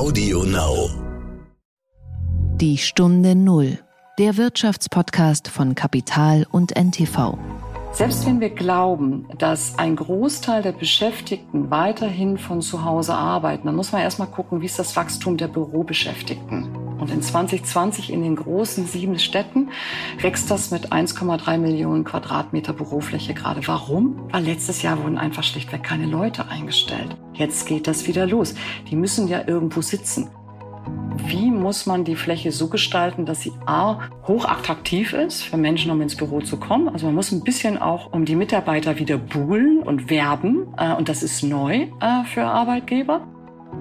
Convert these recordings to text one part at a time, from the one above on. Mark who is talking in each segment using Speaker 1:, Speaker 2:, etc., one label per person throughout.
Speaker 1: Audio Now.
Speaker 2: Die Stunde Null. Der Wirtschaftspodcast von Kapital und NTV.
Speaker 3: Selbst wenn wir glauben, dass ein Großteil der Beschäftigten weiterhin von zu Hause arbeiten, dann muss man erstmal gucken, wie ist das Wachstum der Bürobeschäftigten. Und in 2020 in den großen sieben Städten wächst das mit 1,3 Millionen Quadratmeter Bürofläche gerade. Warum? Weil letztes Jahr wurden einfach schlichtweg keine Leute eingestellt. Jetzt geht das wieder los. Die müssen ja irgendwo sitzen wie muss man die Fläche so gestalten, dass sie A, hochattraktiv ist für Menschen, um ins Büro zu kommen. Also man muss ein bisschen auch um die Mitarbeiter wieder buhlen und werben. Äh, und das ist neu äh, für Arbeitgeber.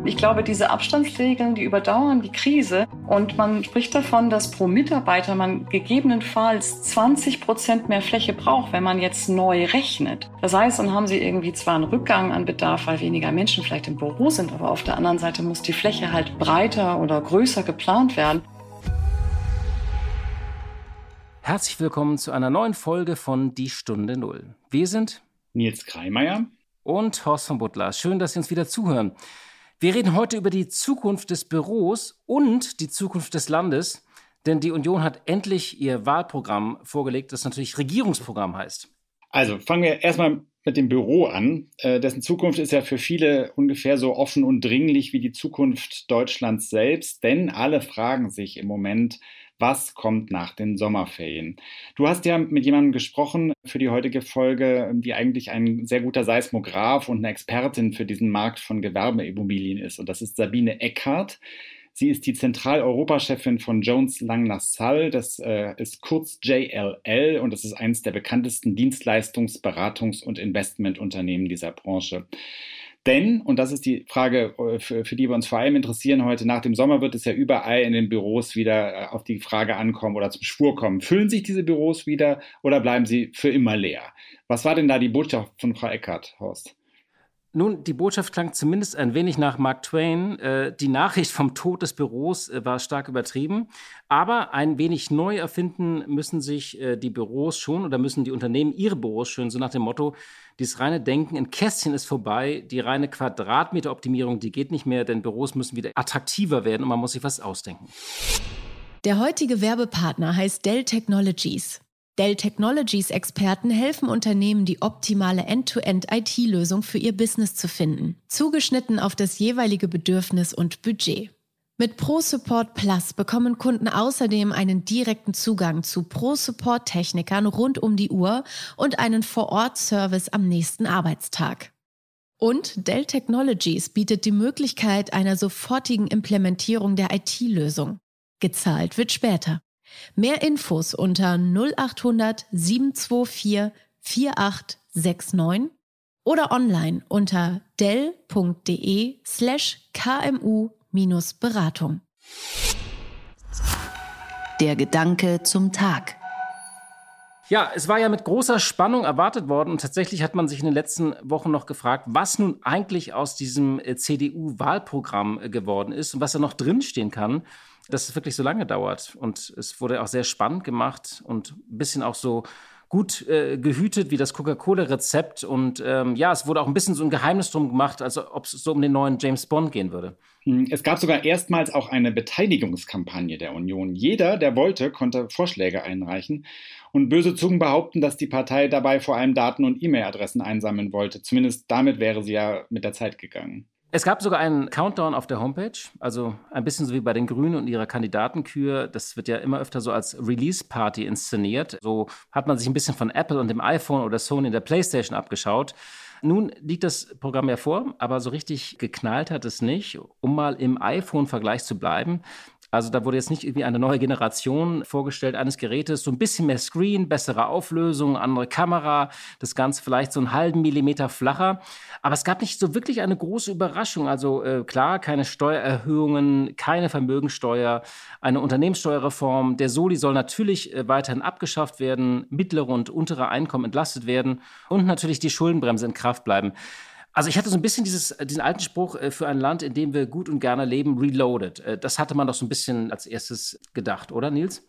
Speaker 3: Ich glaube, diese Abstandsregeln, die überdauern die Krise. Und man spricht davon, dass pro Mitarbeiter man gegebenenfalls 20 Prozent mehr Fläche braucht, wenn man jetzt neu rechnet. Das heißt, dann haben Sie irgendwie zwar einen Rückgang an Bedarf, weil weniger Menschen vielleicht im Büro sind, aber auf der anderen Seite muss die Fläche halt breiter oder größer geplant werden.
Speaker 4: Herzlich willkommen zu einer neuen Folge von Die Stunde Null. Wir sind
Speaker 5: Nils Kreimeier
Speaker 4: und Horst von Butler. Schön, dass Sie uns wieder zuhören. Wir reden heute über die Zukunft des Büros und die Zukunft des Landes, denn die Union hat endlich ihr Wahlprogramm vorgelegt, das natürlich Regierungsprogramm heißt.
Speaker 5: Also fangen wir erstmal mit dem Büro an. Äh, dessen Zukunft ist ja für viele ungefähr so offen und dringlich wie die Zukunft Deutschlands selbst, denn alle fragen sich im Moment, was kommt nach den Sommerferien. Du hast ja mit jemandem gesprochen für die heutige Folge, die eigentlich ein sehr guter Seismograph und eine Expertin für diesen Markt von Gewerbeimmobilien ist. Und das ist Sabine Eckhardt. Sie ist die Zentraleuropa-Chefin von Jones Lang LaSalle. Das äh, ist kurz JLL und das ist eines der bekanntesten Dienstleistungs-, Beratungs- und Investmentunternehmen dieser Branche. Denn, und das ist die Frage, äh, für, für, die wir uns vor allem interessieren heute, nach dem Sommer wird es ja überall in den Büros wieder äh, auf die Frage ankommen oder zum Schwur kommen. Füllen sich diese Büros wieder oder bleiben sie für immer leer? Was war denn da die Botschaft von Frau Eckert, Horst?
Speaker 4: Nun, die Botschaft klang zumindest ein wenig nach Mark Twain. Äh, die Nachricht vom Tod des Büros äh, war stark übertrieben. Aber ein wenig neu erfinden müssen sich äh, die Büros schon oder müssen die Unternehmen ihre Büros schon, so nach dem Motto, dieses reine Denken in Kästchen ist vorbei, die reine Quadratmeteroptimierung, die geht nicht mehr, denn Büros müssen wieder attraktiver werden und man muss sich was ausdenken.
Speaker 2: Der heutige Werbepartner heißt Dell Technologies. Dell Technologies Experten helfen Unternehmen, die optimale End-to-End-IT-Lösung für ihr Business zu finden, zugeschnitten auf das jeweilige Bedürfnis und Budget. Mit ProSupport Plus bekommen Kunden außerdem einen direkten Zugang zu ProSupport-Technikern rund um die Uhr und einen Vor-Ort-Service am nächsten Arbeitstag. Und Dell Technologies bietet die Möglichkeit einer sofortigen Implementierung der IT-Lösung. Gezahlt wird später. Mehr Infos unter 0800 724 4869 oder online unter dell.de slash kmu-beratung. Der Gedanke zum Tag.
Speaker 4: Ja, es war ja mit großer Spannung erwartet worden und tatsächlich hat man sich in den letzten Wochen noch gefragt, was nun eigentlich aus diesem äh, CDU-Wahlprogramm äh, geworden ist und was da noch drinstehen kann dass es wirklich so lange dauert. Und es wurde auch sehr spannend gemacht und ein bisschen auch so gut äh, gehütet wie das Coca-Cola-Rezept. Und ähm, ja, es wurde auch ein bisschen so ein Geheimnis drum gemacht, als ob es so um den neuen James Bond gehen würde.
Speaker 5: Hm, es gab sogar erstmals auch eine Beteiligungskampagne der Union. Jeder, der wollte, konnte Vorschläge einreichen. Und böse Zungen behaupten, dass die Partei dabei vor allem Daten und E-Mail-Adressen einsammeln wollte. Zumindest damit wäre sie ja mit der Zeit gegangen.
Speaker 4: Es gab sogar einen Countdown auf der Homepage, also ein bisschen so wie bei den Grünen und ihrer Kandidatenkür. Das wird ja immer öfter so als Release-Party inszeniert. So hat man sich ein bisschen von Apple und dem iPhone oder Sony in der PlayStation abgeschaut. Nun liegt das Programm ja vor, aber so richtig geknallt hat es nicht. Um mal im iPhone-Vergleich zu bleiben, also da wurde jetzt nicht irgendwie eine neue Generation vorgestellt eines Gerätes, so ein bisschen mehr Screen, bessere Auflösung, andere Kamera, das Ganze vielleicht so einen halben Millimeter flacher. Aber es gab nicht so wirklich eine große Überraschung. Also äh, klar, keine Steuererhöhungen, keine Vermögensteuer, eine Unternehmenssteuerreform. Der Soli soll natürlich äh, weiterhin abgeschafft werden, mittlere und untere Einkommen entlastet werden und natürlich die Schuldenbremse in Kraft bleiben. Also ich hatte so ein bisschen dieses, äh, diesen alten Spruch äh, für ein Land, in dem wir gut und gerne leben, reloaded. Äh, das hatte man doch so ein bisschen als erstes gedacht, oder Nils?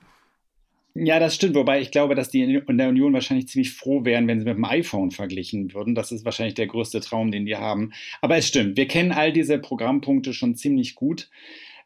Speaker 5: Ja, das stimmt. Wobei ich glaube, dass die in der Union wahrscheinlich ziemlich froh wären, wenn sie mit dem iPhone verglichen würden. Das ist wahrscheinlich der größte Traum, den die haben. Aber es stimmt. Wir kennen all diese Programmpunkte schon ziemlich gut.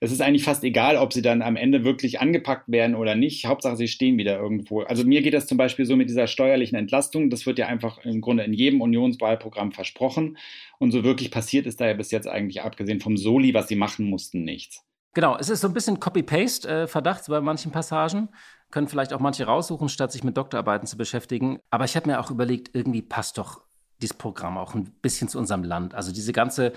Speaker 5: Es ist eigentlich fast egal, ob sie dann am Ende wirklich angepackt werden oder nicht. Hauptsache, sie stehen wieder irgendwo. Also mir geht das zum Beispiel so mit dieser steuerlichen Entlastung. Das wird ja einfach im Grunde in jedem Unionswahlprogramm versprochen. Und so wirklich passiert ist da ja bis jetzt eigentlich, abgesehen vom Soli, was sie machen mussten, nichts.
Speaker 4: Genau, es ist so ein bisschen Copy-Paste-Verdacht bei manchen Passagen. Können vielleicht auch manche raussuchen, statt sich mit Doktorarbeiten zu beschäftigen. Aber ich habe mir auch überlegt, irgendwie passt doch dieses Programm auch ein bisschen zu unserem Land. Also diese ganze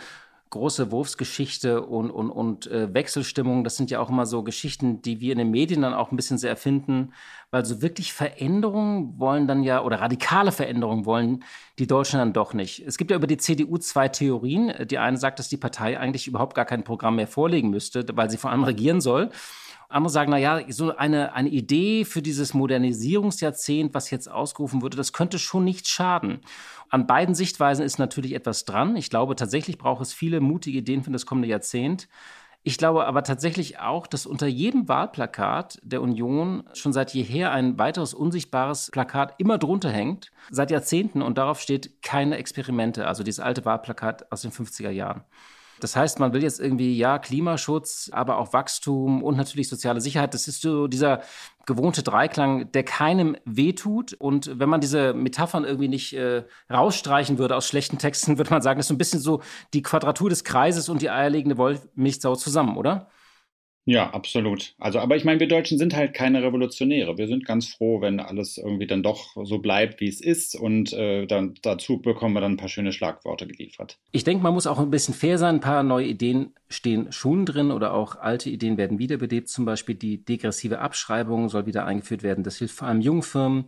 Speaker 4: große Wurfsgeschichte und, und, und äh, Wechselstimmung, das sind ja auch immer so Geschichten, die wir in den Medien dann auch ein bisschen sehr erfinden, weil so wirklich Veränderungen wollen dann ja, oder radikale Veränderungen wollen die Deutschen dann doch nicht. Es gibt ja über die CDU zwei Theorien. Die eine sagt, dass die Partei eigentlich überhaupt gar kein Programm mehr vorlegen müsste, weil sie vor allem regieren soll. Andere sagen, na ja, so eine, eine Idee für dieses Modernisierungsjahrzehnt, was jetzt ausgerufen wurde, das könnte schon nicht schaden. An beiden Sichtweisen ist natürlich etwas dran. Ich glaube, tatsächlich braucht es viele mutige Ideen für das kommende Jahrzehnt. Ich glaube aber tatsächlich auch, dass unter jedem Wahlplakat der Union schon seit jeher ein weiteres unsichtbares Plakat immer drunter hängt, seit Jahrzehnten, und darauf steht keine Experimente, also dieses alte Wahlplakat aus den 50er Jahren. Das heißt, man will jetzt irgendwie, ja, Klimaschutz, aber auch Wachstum und natürlich soziale Sicherheit. Das ist so dieser gewohnte Dreiklang, der keinem wehtut. Und wenn man diese Metaphern irgendwie nicht äh, rausstreichen würde aus schlechten Texten, würde man sagen, das ist so ein bisschen so die Quadratur des Kreises und die eierlegende Wollmilchsau zusammen, oder?
Speaker 5: Ja, absolut. Also, aber ich meine, wir Deutschen sind halt keine Revolutionäre. Wir sind ganz froh, wenn alles irgendwie dann doch so bleibt, wie es ist. Und äh, dann dazu bekommen wir dann ein paar schöne Schlagworte geliefert.
Speaker 4: Ich denke, man muss auch ein bisschen fair sein. Ein paar neue Ideen stehen schon drin oder auch alte Ideen werden wiederbelebt. Zum Beispiel die degressive Abschreibung soll wieder eingeführt werden. Das hilft vor allem jungen Firmen.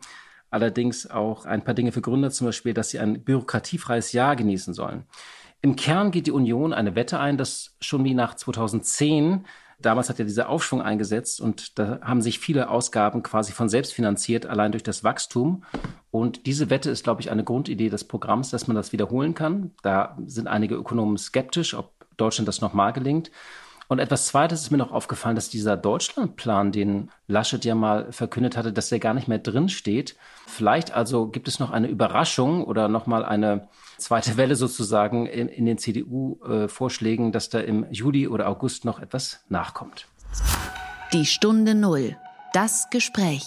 Speaker 4: Allerdings auch ein paar Dinge für Gründer, zum Beispiel, dass sie ein bürokratiefreies Jahr genießen sollen. Im Kern geht die Union eine Wette ein, dass schon wie nach 2010 Damals hat ja dieser Aufschwung eingesetzt und da haben sich viele Ausgaben quasi von selbst finanziert, allein durch das Wachstum. Und diese Wette ist, glaube ich, eine Grundidee des Programms, dass man das wiederholen kann. Da sind einige Ökonomen skeptisch, ob Deutschland das nochmal gelingt. Und etwas Zweites ist mir noch aufgefallen, dass dieser Deutschlandplan, den Laschet ja mal verkündet hatte, dass der gar nicht mehr drin steht. Vielleicht also gibt es noch eine Überraschung oder nochmal eine zweite Welle sozusagen in, in den CDU-Vorschlägen, dass da im Juli oder August noch etwas nachkommt.
Speaker 2: Die Stunde Null. Das Gespräch.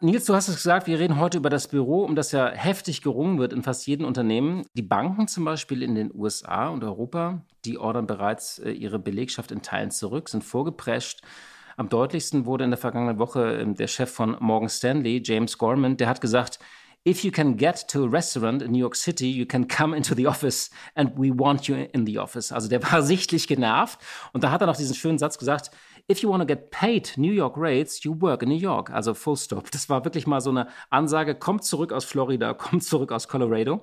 Speaker 4: Nils, du hast es gesagt, wir reden heute über das Büro, um das ja heftig gerungen wird in fast jedem Unternehmen. Die Banken zum Beispiel in den USA und Europa, die ordern bereits äh, ihre Belegschaft in Teilen zurück, sind vorgeprescht. Am deutlichsten wurde in der vergangenen Woche ähm, der Chef von Morgan Stanley, James Gorman, der hat gesagt, If you can get to a restaurant in New York City, you can come into the office and we want you in the office. Also der war sichtlich genervt. Und da hat er noch diesen schönen Satz gesagt, If you want to get paid New York rates, you work in New York. Also full stop. Das war wirklich mal so eine Ansage, kommt zurück aus Florida, kommt zurück aus Colorado.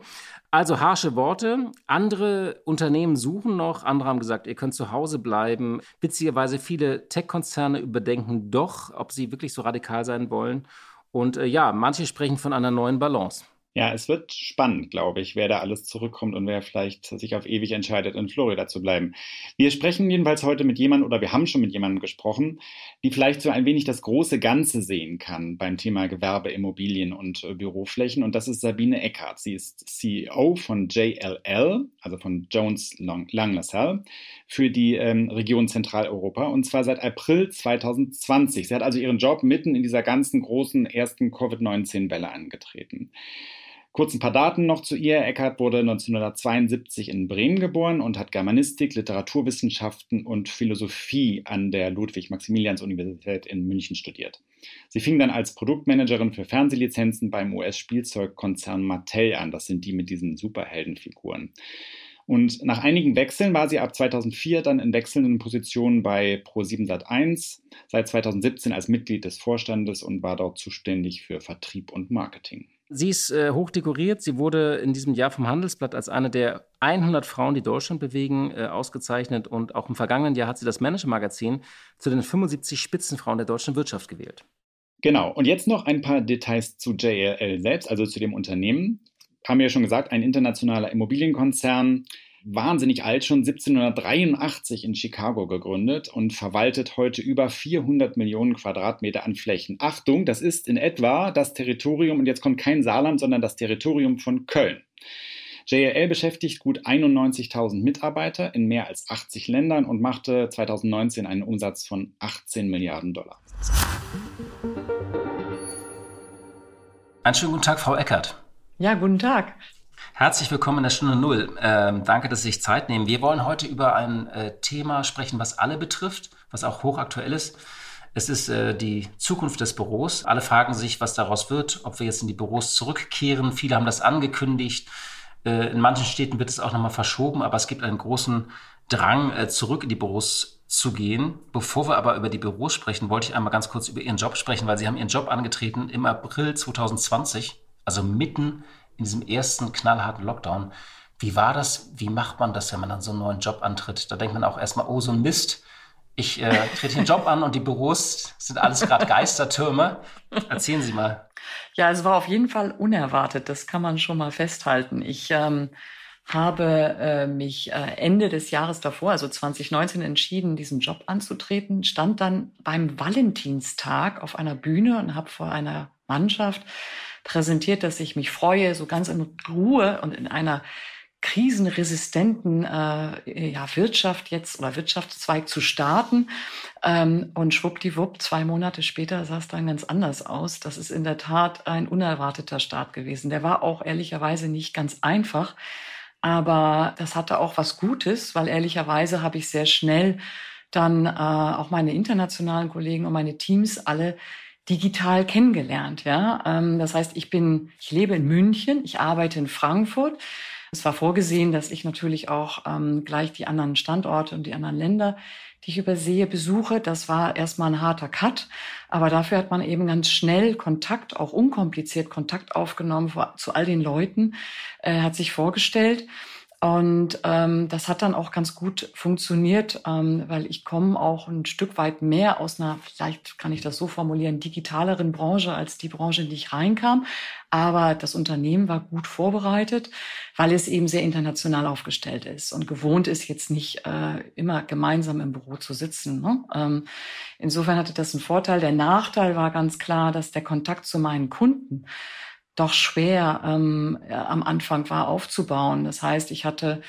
Speaker 4: Also harsche Worte. Andere Unternehmen suchen noch. Andere haben gesagt, ihr könnt zu Hause bleiben. Witzigerweise viele Tech-Konzerne überdenken doch, ob sie wirklich so radikal sein wollen. Und äh, ja, manche sprechen von einer neuen Balance.
Speaker 5: Ja, es wird spannend, glaube ich, wer da alles zurückkommt und wer vielleicht sich auf ewig entscheidet, in Florida zu bleiben. Wir sprechen jedenfalls heute mit jemandem oder wir haben schon mit jemandem gesprochen, die vielleicht so ein wenig das große Ganze sehen kann beim Thema Gewerbe, Immobilien und äh, Büroflächen. Und das ist Sabine Eckhardt. Sie ist CEO von JLL, also von Jones Lang, Lang LaSalle, für die ähm, Region Zentraleuropa und zwar seit April 2020. Sie hat also ihren Job mitten in dieser ganzen großen ersten Covid-19-Welle angetreten. Kurz ein paar Daten noch zu ihr. Eckhardt wurde 1972 in Bremen geboren und hat Germanistik, Literaturwissenschaften und Philosophie an der Ludwig-Maximilians-Universität in München studiert. Sie fing dann als Produktmanagerin für Fernsehlizenzen beim US-Spielzeugkonzern Mattel an. Das sind die mit diesen Superheldenfiguren. Und nach einigen Wechseln war sie ab 2004 dann in wechselnden Positionen bei Pro7 Sat1, seit 2017 als Mitglied des Vorstandes und war dort zuständig für Vertrieb und Marketing.
Speaker 4: Sie ist äh, hoch dekoriert. Sie wurde in diesem Jahr vom Handelsblatt als eine der 100 Frauen, die Deutschland bewegen, äh, ausgezeichnet. Und auch im vergangenen Jahr hat sie das Manager-Magazin zu den 75 Spitzenfrauen der deutschen Wirtschaft gewählt.
Speaker 5: Genau. Und jetzt noch ein paar Details zu JLL selbst, also zu dem Unternehmen. Haben wir ja schon gesagt, ein internationaler Immobilienkonzern wahnsinnig alt, schon 1783 in Chicago gegründet und verwaltet heute über 400 Millionen Quadratmeter an Flächen. Achtung, das ist in etwa das Territorium, und jetzt kommt kein Saarland, sondern das Territorium von Köln. JLL beschäftigt gut 91.000 Mitarbeiter in mehr als 80 Ländern und machte 2019 einen Umsatz von 18 Milliarden Dollar.
Speaker 4: Einen schönen guten Tag, Frau Eckert.
Speaker 3: Ja, guten Tag.
Speaker 4: Herzlich willkommen in der Stunde Null. Ähm, danke, dass Sie sich Zeit nehmen. Wir wollen heute über ein äh, Thema sprechen, was alle betrifft, was auch hochaktuell ist. Es ist äh, die Zukunft des Büros. Alle fragen sich, was daraus wird, ob wir jetzt in die Büros zurückkehren. Viele haben das angekündigt. Äh, in manchen Städten wird es auch nochmal verschoben, aber es gibt einen großen Drang, äh, zurück in die Büros zu gehen. Bevor wir aber über die Büros sprechen, wollte ich einmal ganz kurz über Ihren Job sprechen, weil Sie haben Ihren Job angetreten im April 2020, also mitten in diesem ersten knallharten Lockdown. Wie war das? Wie macht man das, wenn man dann so einen neuen Job antritt? Da denkt man auch erstmal, oh, so ein Mist. Ich äh, trete einen Job an und die Büros sind alles gerade Geistertürme. Erzählen Sie mal.
Speaker 3: Ja, es war auf jeden Fall unerwartet. Das kann man schon mal festhalten. Ich ähm, habe äh, mich äh, Ende des Jahres davor, also 2019, entschieden, diesen Job anzutreten, stand dann beim Valentinstag auf einer Bühne und habe vor einer Mannschaft präsentiert, dass ich mich freue, so ganz in Ruhe und in einer krisenresistenten äh, ja, Wirtschaft jetzt oder Wirtschaftszweig zu starten. Ähm, und schwuppdiwupp, zwei Monate später sah es dann ganz anders aus. Das ist in der Tat ein unerwarteter Start gewesen. Der war auch ehrlicherweise nicht ganz einfach. Aber das hatte auch was Gutes, weil ehrlicherweise habe ich sehr schnell dann äh, auch meine internationalen Kollegen und meine Teams alle digital kennengelernt. Ja, ähm, das heißt, ich bin, ich lebe in München, ich arbeite in Frankfurt. Es war vorgesehen, dass ich natürlich auch ähm, gleich die anderen Standorte und die anderen Länder, die ich übersehe, besuche. Das war erstmal ein harter Cut, aber dafür hat man eben ganz schnell Kontakt, auch unkompliziert Kontakt aufgenommen zu all den Leuten, äh, hat sich vorgestellt. Und ähm, das hat dann auch ganz gut funktioniert, ähm, weil ich komme auch ein Stück weit mehr aus einer, vielleicht kann ich das so formulieren, digitaleren Branche als die Branche, in die ich reinkam. Aber das Unternehmen war gut vorbereitet, weil es eben sehr international aufgestellt ist und gewohnt ist, jetzt nicht äh, immer gemeinsam im Büro zu sitzen. Ne? Ähm, insofern hatte das einen Vorteil. Der Nachteil war ganz klar, dass der Kontakt zu meinen Kunden doch schwer ähm, am Anfang war aufzubauen. Das heißt, ich hatte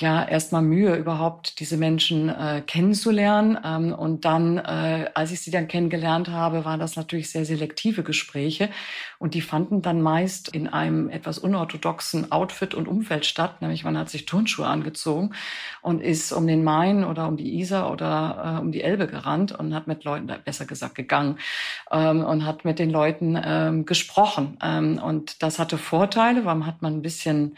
Speaker 3: ja erstmal Mühe, überhaupt diese Menschen äh, kennenzulernen. Ähm, und dann, äh, als ich sie dann kennengelernt habe, waren das natürlich sehr selektive Gespräche. Und die fanden dann meist in einem etwas unorthodoxen Outfit und Umfeld statt. Nämlich man hat sich Turnschuhe angezogen und ist um den Main oder um die Isar oder äh, um die Elbe gerannt und hat mit Leuten, besser gesagt gegangen, ähm, und hat mit den Leuten ähm, gesprochen. Ähm, und das hatte Vorteile, weil man hat man ein bisschen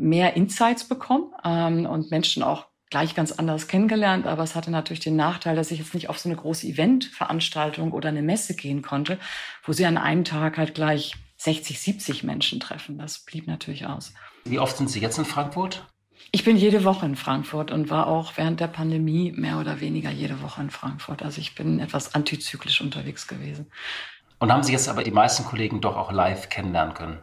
Speaker 3: mehr Insights bekommen ähm, und Menschen auch gleich ganz anders kennengelernt, aber es hatte natürlich den Nachteil, dass ich jetzt nicht auf so eine große Eventveranstaltung oder eine Messe gehen konnte, wo sie an einem Tag halt gleich 60, 70 Menschen treffen. Das blieb natürlich aus.
Speaker 4: Wie oft sind Sie jetzt in Frankfurt?
Speaker 3: Ich bin jede Woche in Frankfurt und war auch während der Pandemie mehr oder weniger jede Woche in Frankfurt. Also ich bin etwas antizyklisch unterwegs gewesen.
Speaker 4: Und haben Sie jetzt aber die meisten Kollegen doch auch live kennenlernen können?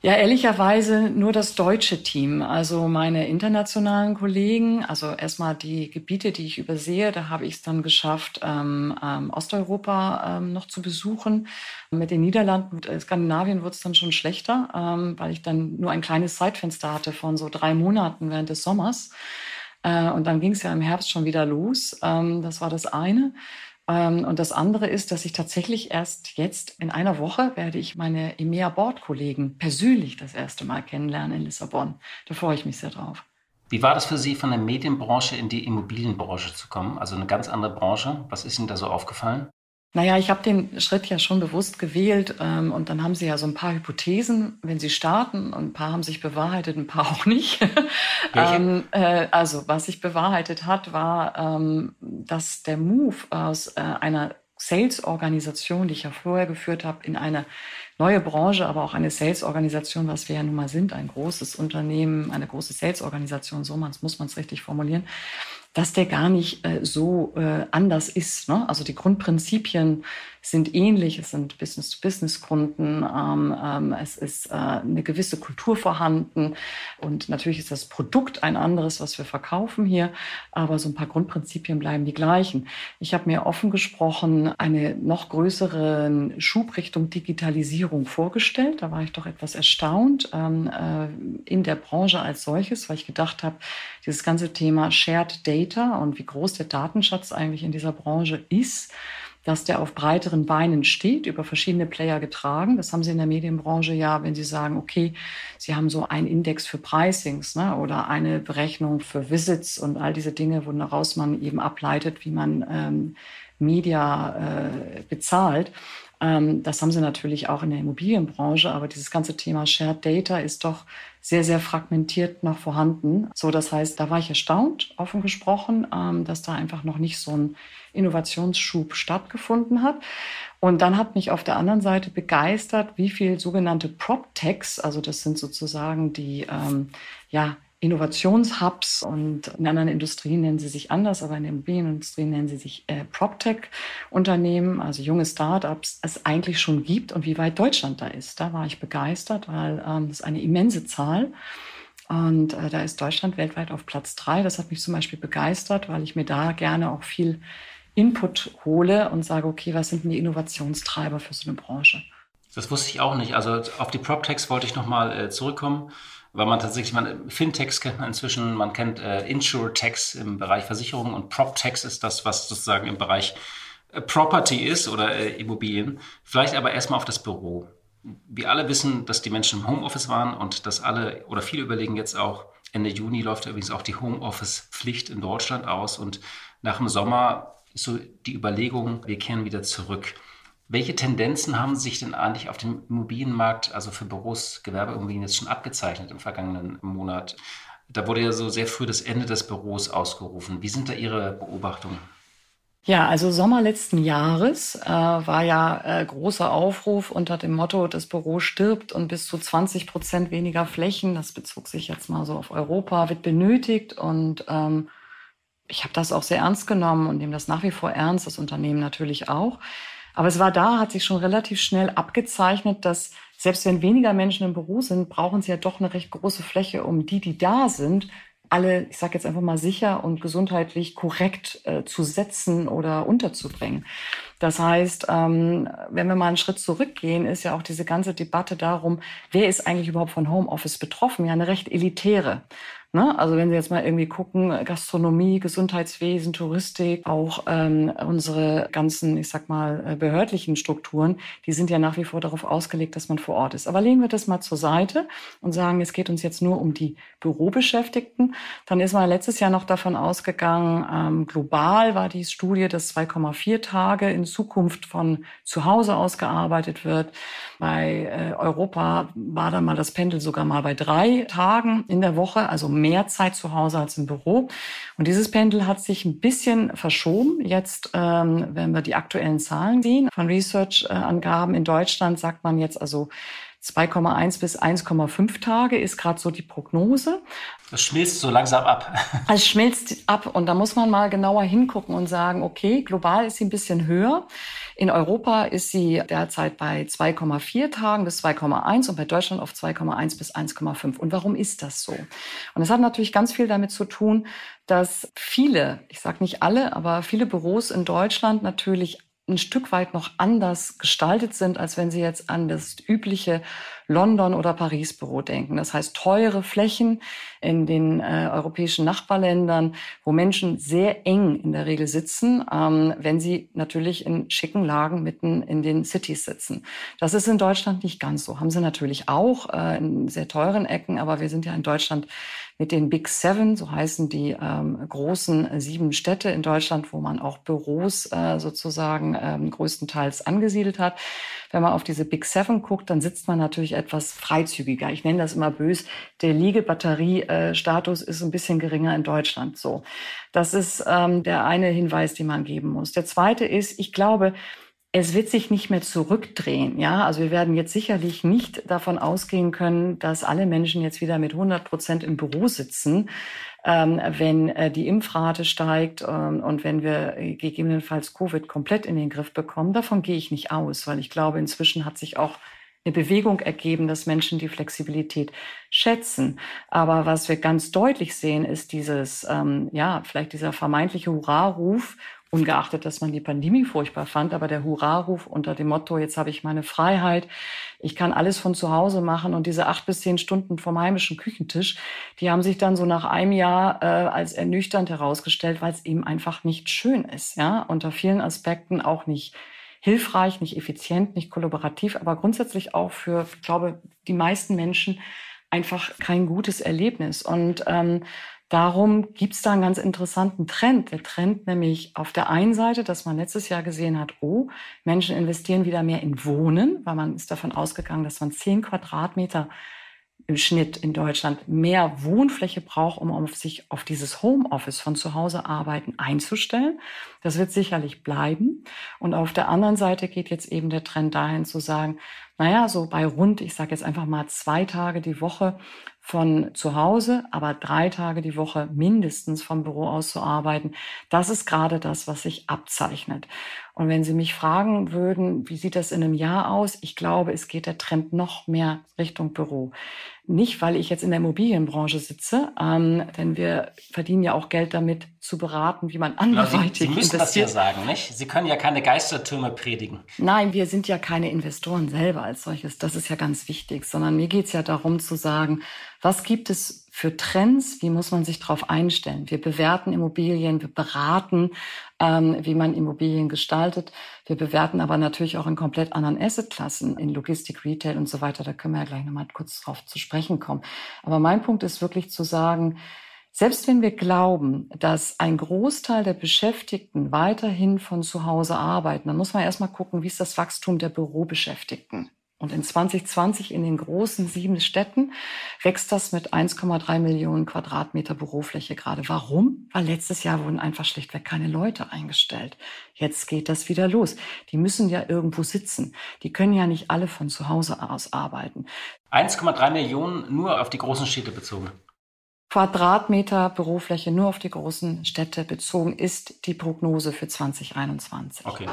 Speaker 3: Ja, ehrlicherweise nur das deutsche Team. Also meine internationalen Kollegen, also erstmal die Gebiete, die ich übersehe, da habe ich es dann geschafft, ähm, ähm, Osteuropa ähm, noch zu besuchen. Mit den Niederlanden und äh, Skandinavien wurde es dann schon schlechter, ähm, weil ich dann nur ein kleines Zeitfenster hatte von so drei Monaten während des Sommers. Äh, und dann ging es ja im Herbst schon wieder los. Ähm, das war das eine. Ähm, und das andere ist, dass ich tatsächlich erst jetzt in einer Woche werde ich meine EMEA-Board-Kollegen persönlich das erste Mal kennenlernen in Lissabon. Da freue ich mich sehr drauf.
Speaker 4: Wie war das für Sie, von der Medienbranche in die Immobilienbranche zu kommen? Also eine ganz andere Branche. Was ist Ihnen da so aufgefallen?
Speaker 3: Naja, ich habe den Schritt ja schon bewusst gewählt ähm, und dann haben sie ja so ein paar Hypothesen, wenn sie starten und ein paar haben sich bewahrheitet, ein paar auch nicht. ähm, äh, also was sich bewahrheitet hat, war, ähm, dass der Move aus äh, einer Sales-Organisation, die ich ja vorher geführt habe, in eine neue Branche, aber auch eine Sales-Organisation, was wir ja nun mal sind, ein großes Unternehmen, eine große Sales-Organisation, so muss man es richtig formulieren, dass der gar nicht äh, so äh, anders ist. Ne? Also die Grundprinzipien sind ähnlich. Es sind Business-to-Business-Kunden. Ähm, ähm, es ist äh, eine gewisse Kultur vorhanden. Und natürlich ist das Produkt ein anderes, was wir verkaufen hier. Aber so ein paar Grundprinzipien bleiben die gleichen. Ich habe mir offen gesprochen eine noch größere Schub Richtung Digitalisierung vorgestellt. Da war ich doch etwas erstaunt ähm, äh, in der Branche als solches, weil ich gedacht habe, dieses ganze Thema Shared Data und wie groß der Datenschatz eigentlich in dieser Branche ist, dass der auf breiteren Beinen steht, über verschiedene Player getragen. Das haben Sie in der Medienbranche ja, wenn Sie sagen, okay, Sie haben so einen Index für Pricings ne, oder eine Berechnung für Visits und all diese Dinge, woraus man eben ableitet, wie man ähm, Media äh, bezahlt. Ähm, das haben sie natürlich auch in der Immobilienbranche, aber dieses ganze Thema Shared Data ist doch sehr, sehr fragmentiert noch vorhanden. So, das heißt, da war ich erstaunt, offen gesprochen, ähm, dass da einfach noch nicht so ein Innovationsschub stattgefunden hat. Und dann hat mich auf der anderen Seite begeistert, wie viel sogenannte PropTechs, also das sind sozusagen die ähm, ja, Innovationshubs und in anderen Industrien nennen sie sich anders, aber in der Immobilienindustrie nennen sie sich äh, PropTech-Unternehmen, also junge Startups, es eigentlich schon gibt und wie weit Deutschland da ist. Da war ich begeistert, weil ähm, das ist eine immense Zahl. Und äh, da ist Deutschland weltweit auf Platz drei. Das hat mich zum Beispiel begeistert, weil ich mir da gerne auch viel Input hole und sage, okay, was sind denn die Innovationstreiber für so eine Branche?
Speaker 4: Das wusste ich auch nicht. Also auf die PropTechs wollte ich nochmal äh, zurückkommen weil man tatsächlich, man, Fintechs kennt man inzwischen, man kennt äh, Insurtechs im Bereich Versicherungen und PropTechs ist das, was sozusagen im Bereich äh, Property ist oder äh, Immobilien. Vielleicht aber erstmal auf das Büro. Wir alle wissen, dass die Menschen im Homeoffice waren und dass alle oder viele überlegen jetzt auch, Ende Juni läuft übrigens auch die Homeoffice-Pflicht in Deutschland aus und nach dem Sommer ist so die Überlegung, wir kehren wieder zurück. Welche Tendenzen haben sich denn eigentlich auf dem Immobilienmarkt, also für Büros, Gewerbeimmobilien jetzt schon abgezeichnet im vergangenen Monat? Da wurde ja so sehr früh das Ende des Büros ausgerufen. Wie sind da Ihre Beobachtungen?
Speaker 3: Ja, also Sommer letzten Jahres äh, war ja äh, großer Aufruf unter dem Motto, das Büro stirbt und bis zu 20 Prozent weniger Flächen, das bezog sich jetzt mal so auf Europa, wird benötigt. Und ähm, ich habe das auch sehr ernst genommen und nehme das nach wie vor ernst, das Unternehmen natürlich auch. Aber es war da, hat sich schon relativ schnell abgezeichnet, dass selbst wenn weniger Menschen im Büro sind, brauchen sie ja doch eine recht große Fläche, um die, die da sind, alle, ich sage jetzt einfach mal sicher und gesundheitlich korrekt äh, zu setzen oder unterzubringen. Das heißt, ähm, wenn wir mal einen Schritt zurückgehen, ist ja auch diese ganze Debatte darum, wer ist eigentlich überhaupt von Homeoffice betroffen, ja eine recht elitäre. Ne? Also wenn Sie jetzt mal irgendwie gucken, Gastronomie, Gesundheitswesen, Touristik, auch ähm, unsere ganzen, ich sag mal, äh, behördlichen Strukturen, die sind ja nach wie vor darauf ausgelegt, dass man vor Ort ist. Aber legen wir das mal zur Seite und sagen, es geht uns jetzt nur um die Bürobeschäftigten. Dann ist man letztes Jahr noch davon ausgegangen, ähm, global war die Studie, dass 2,4 Tage in Zukunft von zu Hause aus gearbeitet wird. Bei äh, Europa war dann mal das Pendel sogar mal bei drei Tagen in der Woche, also mehr Zeit zu Hause als im Büro. Und dieses Pendel hat sich ein bisschen verschoben. Jetzt, ähm, wenn wir die aktuellen Zahlen sehen, von Research-Angaben in Deutschland sagt man jetzt also 2,1 bis 1,5 Tage ist gerade so die Prognose.
Speaker 4: Das schmilzt so langsam ab.
Speaker 3: Es schmilzt ab und da muss man mal genauer hingucken und sagen, okay, global ist sie ein bisschen höher. In Europa ist sie derzeit bei 2,4 Tagen bis 2,1 und bei Deutschland auf 2,1 bis 1,5. Und warum ist das so? Und es hat natürlich ganz viel damit zu tun, dass viele, ich sage nicht alle, aber viele Büros in Deutschland natürlich ein Stück weit noch anders gestaltet sind, als wenn Sie jetzt an das übliche London- oder Paris-Büro denken. Das heißt teure Flächen in den äh, europäischen Nachbarländern, wo Menschen sehr eng in der Regel sitzen, ähm, wenn sie natürlich in schicken Lagen mitten in den Cities sitzen. Das ist in Deutschland nicht ganz so. Haben sie natürlich auch äh, in sehr teuren Ecken, aber wir sind ja in Deutschland mit den Big Seven, so heißen die ähm, großen sieben Städte in Deutschland, wo man auch Büros äh, sozusagen ähm, größtenteils angesiedelt hat. Wenn man auf diese Big Seven guckt, dann sitzt man natürlich etwas freizügiger. Ich nenne das immer bös. Der Liegebatteriestatus ist ein bisschen geringer in Deutschland. So, das ist ähm, der eine Hinweis, den man geben muss. Der zweite ist, ich glaube, es wird sich nicht mehr zurückdrehen. Ja, also wir werden jetzt sicherlich nicht davon ausgehen können, dass alle Menschen jetzt wieder mit 100 Prozent im Büro sitzen. Ähm, wenn äh, die Impfrate steigt ähm, und wenn wir gegebenenfalls Covid komplett in den Griff bekommen. Davon gehe ich nicht aus, weil ich glaube, inzwischen hat sich auch eine Bewegung ergeben, dass Menschen die Flexibilität schätzen. Aber was wir ganz deutlich sehen, ist dieses, ähm, ja, vielleicht dieser vermeintliche Hurraruf ungeachtet, dass man die Pandemie furchtbar fand, aber der Hurraruf unter dem Motto, jetzt habe ich meine Freiheit, ich kann alles von zu Hause machen und diese acht bis zehn Stunden vom heimischen Küchentisch, die haben sich dann so nach einem Jahr äh, als ernüchternd herausgestellt, weil es eben einfach nicht schön ist, ja, unter vielen Aspekten auch nicht hilfreich, nicht effizient, nicht kollaborativ, aber grundsätzlich auch für, ich glaube, die meisten Menschen einfach kein gutes Erlebnis. Und ähm, Darum gibt es da einen ganz interessanten Trend. Der Trend nämlich auf der einen Seite, dass man letztes Jahr gesehen hat, oh, Menschen investieren wieder mehr in Wohnen, weil man ist davon ausgegangen, dass man zehn Quadratmeter im Schnitt in Deutschland mehr Wohnfläche braucht, um auf sich auf dieses Homeoffice von zu Hause arbeiten einzustellen. Das wird sicherlich bleiben. Und auf der anderen Seite geht jetzt eben der Trend dahin zu sagen, naja, so bei rund, ich sage jetzt einfach mal zwei Tage die Woche von zu Hause, aber drei Tage die Woche mindestens vom Büro aus zu arbeiten. Das ist gerade das, was sich abzeichnet. Und wenn Sie mich fragen würden, wie sieht das in einem Jahr aus? Ich glaube, es geht der Trend noch mehr Richtung Büro. Nicht, weil ich jetzt in der Immobilienbranche sitze, ähm, denn wir verdienen ja auch Geld damit, zu beraten, wie man anderweitig
Speaker 4: Sie, Sie müssen investiert. das ja sagen, nicht? Sie können ja keine Geistertürme predigen.
Speaker 3: Nein, wir sind ja keine Investoren selber als solches. Das ist ja ganz wichtig, sondern mir geht es ja darum zu sagen, was gibt es für Trends? Wie muss man sich darauf einstellen? Wir bewerten Immobilien, wir beraten, ähm, wie man Immobilien gestaltet. Wir bewerten aber natürlich auch in komplett anderen Assetklassen, in Logistik, Retail und so weiter. Da können wir ja gleich nochmal kurz drauf zu sprechen kommen. Aber mein Punkt ist wirklich zu sagen, selbst wenn wir glauben, dass ein Großteil der Beschäftigten weiterhin von zu Hause arbeiten, dann muss man erstmal gucken, wie ist das Wachstum der Bürobeschäftigten. Und in 2020 in den großen sieben Städten wächst das mit 1,3 Millionen Quadratmeter Bürofläche gerade. Warum? Weil letztes Jahr wurden einfach schlichtweg keine Leute eingestellt. Jetzt geht das wieder los. Die müssen ja irgendwo sitzen. Die können ja nicht alle von zu Hause aus arbeiten.
Speaker 4: 1,3 Millionen nur auf die großen Städte bezogen.
Speaker 3: Quadratmeter Bürofläche nur auf die großen Städte bezogen ist die Prognose für 2021.
Speaker 4: Okay.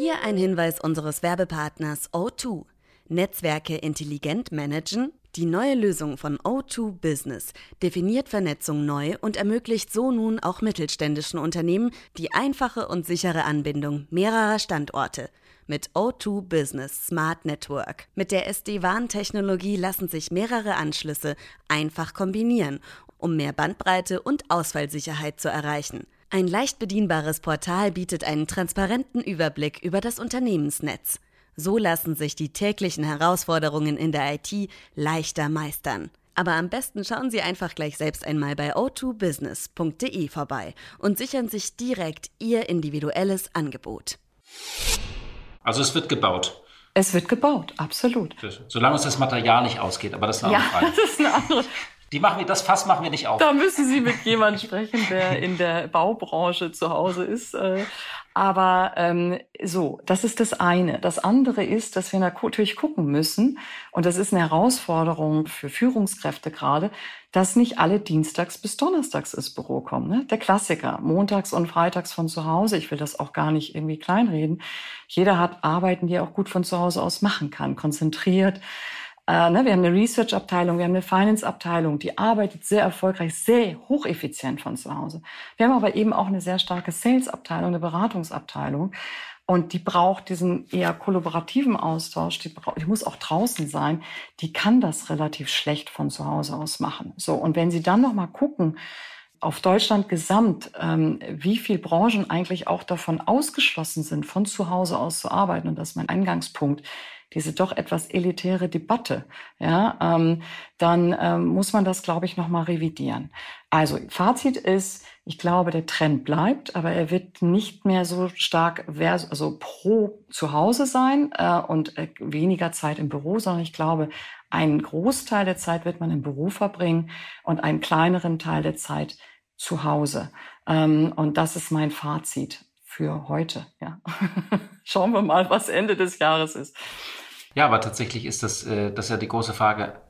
Speaker 1: Hier ein Hinweis unseres Werbepartners O2. Netzwerke intelligent managen? Die neue Lösung von O2 Business definiert Vernetzung neu und ermöglicht so nun auch mittelständischen Unternehmen die einfache und sichere Anbindung mehrerer Standorte mit O2 Business Smart Network. Mit der SD-WAN-Technologie lassen sich mehrere Anschlüsse einfach kombinieren, um mehr Bandbreite und Ausfallsicherheit zu erreichen. Ein leicht bedienbares Portal bietet einen transparenten Überblick über das Unternehmensnetz. So lassen sich die täglichen Herausforderungen in der IT leichter meistern. Aber am besten schauen Sie einfach gleich selbst einmal bei o2business.de vorbei und sichern sich direkt Ihr individuelles Angebot.
Speaker 4: Also es wird gebaut.
Speaker 3: Es wird gebaut, absolut.
Speaker 4: Solange uns das Material nicht ausgeht, aber das ist
Speaker 3: eine andere Frage. Das ist eine andere
Speaker 4: die machen wir, das Fass machen wir nicht auf.
Speaker 3: Da müssen Sie mit jemandem sprechen, der in der Baubranche zu Hause ist. Äh. Aber ähm, so, das ist das eine. Das andere ist, dass wir natürlich gucken müssen, und das ist eine Herausforderung für Führungskräfte gerade, dass nicht alle dienstags bis donnerstags ins Büro kommen. Ne? Der Klassiker, montags und freitags von zu Hause. Ich will das auch gar nicht irgendwie kleinreden. Jeder hat Arbeiten, die er auch gut von zu Hause aus machen kann, konzentriert äh, ne, wir haben eine Research-Abteilung, wir haben eine Finance-Abteilung, die arbeitet sehr erfolgreich, sehr hocheffizient von zu Hause. Wir haben aber eben auch eine sehr starke Sales-Abteilung, eine Beratungsabteilung. Und die braucht diesen eher kollaborativen Austausch. Die, die muss auch draußen sein. Die kann das relativ schlecht von zu Hause aus machen. So. Und wenn Sie dann noch mal gucken, auf Deutschland gesamt, ähm, wie viele Branchen eigentlich auch davon ausgeschlossen sind, von zu Hause aus zu arbeiten. Und das ist mein Eingangspunkt diese doch etwas elitäre Debatte, ja, ähm, dann ähm, muss man das, glaube ich, nochmal revidieren. Also Fazit ist, ich glaube, der Trend bleibt, aber er wird nicht mehr so stark vers also pro zu Hause sein äh, und äh, weniger Zeit im Büro, sondern ich glaube, einen Großteil der Zeit wird man im Büro verbringen und einen kleineren Teil der Zeit zu Hause. Ähm, und das ist mein Fazit für heute. Ja. Schauen wir mal, was Ende des Jahres ist.
Speaker 4: Ja, aber tatsächlich ist das, äh, das ist ja die große Frage.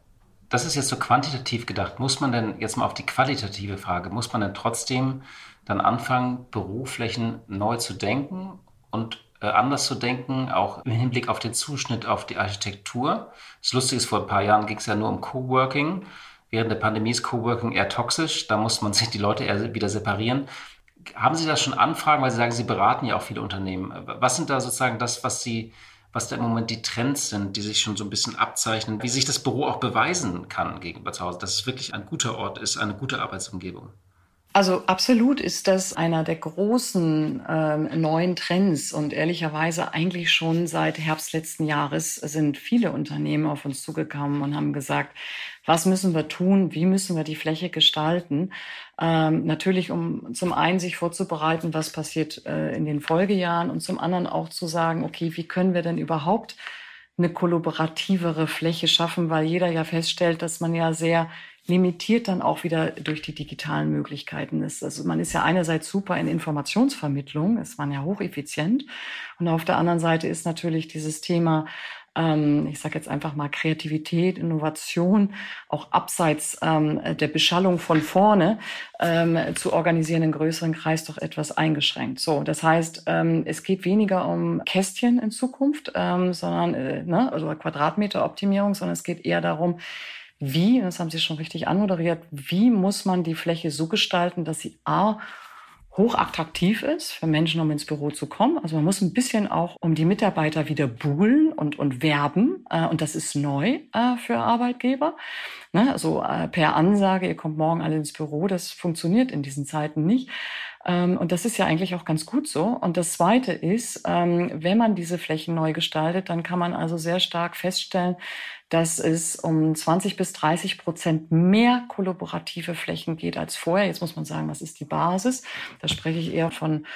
Speaker 4: das ist jetzt so quantitativ gedacht. Muss man denn jetzt mal auf die qualitative Frage, muss man denn trotzdem dann anfangen, Büroflächen neu zu denken und äh, anders zu denken, auch im Hinblick auf den Zuschnitt auf die Architektur? Das Lustige ist, vor ein paar Jahren ging es ja nur um Coworking. Während der Pandemie ist Coworking eher toxisch. Da muss man sich die Leute eher wieder separieren. Haben Sie da schon Anfragen, weil Sie sagen, Sie beraten ja auch viele Unternehmen. Was sind da sozusagen das, was Sie was da im Moment die Trends sind, die sich schon so ein bisschen abzeichnen, wie sich das Büro auch beweisen kann gegenüber zu Hause, dass es wirklich ein guter Ort ist, eine gute Arbeitsumgebung.
Speaker 3: Also absolut ist das einer der großen ähm, neuen Trends und ehrlicherweise eigentlich schon seit Herbst letzten Jahres sind viele Unternehmen auf uns zugekommen und haben gesagt, was müssen wir tun, wie müssen wir die Fläche gestalten. Ähm, natürlich, um zum einen sich vorzubereiten, was passiert äh, in den Folgejahren und zum anderen auch zu sagen, okay, wie können wir denn überhaupt eine kollaborativere Fläche schaffen, weil jeder ja feststellt, dass man ja sehr limitiert dann auch wieder durch die digitalen Möglichkeiten ist. Also man ist ja einerseits super in Informationsvermittlung, ist man ja hocheffizient. Und auf der anderen Seite ist natürlich dieses Thema ähm, ich sage jetzt einfach mal Kreativität, Innovation, auch abseits ähm, der Beschallung von vorne ähm, zu organisieren, in größeren Kreis doch etwas eingeschränkt. So, das heißt, ähm, es geht weniger um Kästchen in Zukunft, ähm, sondern äh, ne, also Quadratmeteroptimierung, sondern es geht eher darum, wie, das haben Sie schon richtig anmoderiert, wie muss man die Fläche so gestalten, dass sie A hochattraktiv ist für Menschen, um ins Büro zu kommen. Also man muss ein bisschen auch um die Mitarbeiter wieder buhlen und, und werben. Äh, und das ist neu äh, für Arbeitgeber. Ne? Also äh, per Ansage, ihr kommt morgen alle ins Büro, das funktioniert in diesen Zeiten nicht. Ähm, und das ist ja eigentlich auch ganz gut so. Und das Zweite ist, ähm, wenn man diese Flächen neu gestaltet, dann kann man also sehr stark feststellen, dass es um 20 bis 30 Prozent mehr kollaborative Flächen geht als vorher. Jetzt muss man sagen, was ist die Basis? Da spreche ich eher von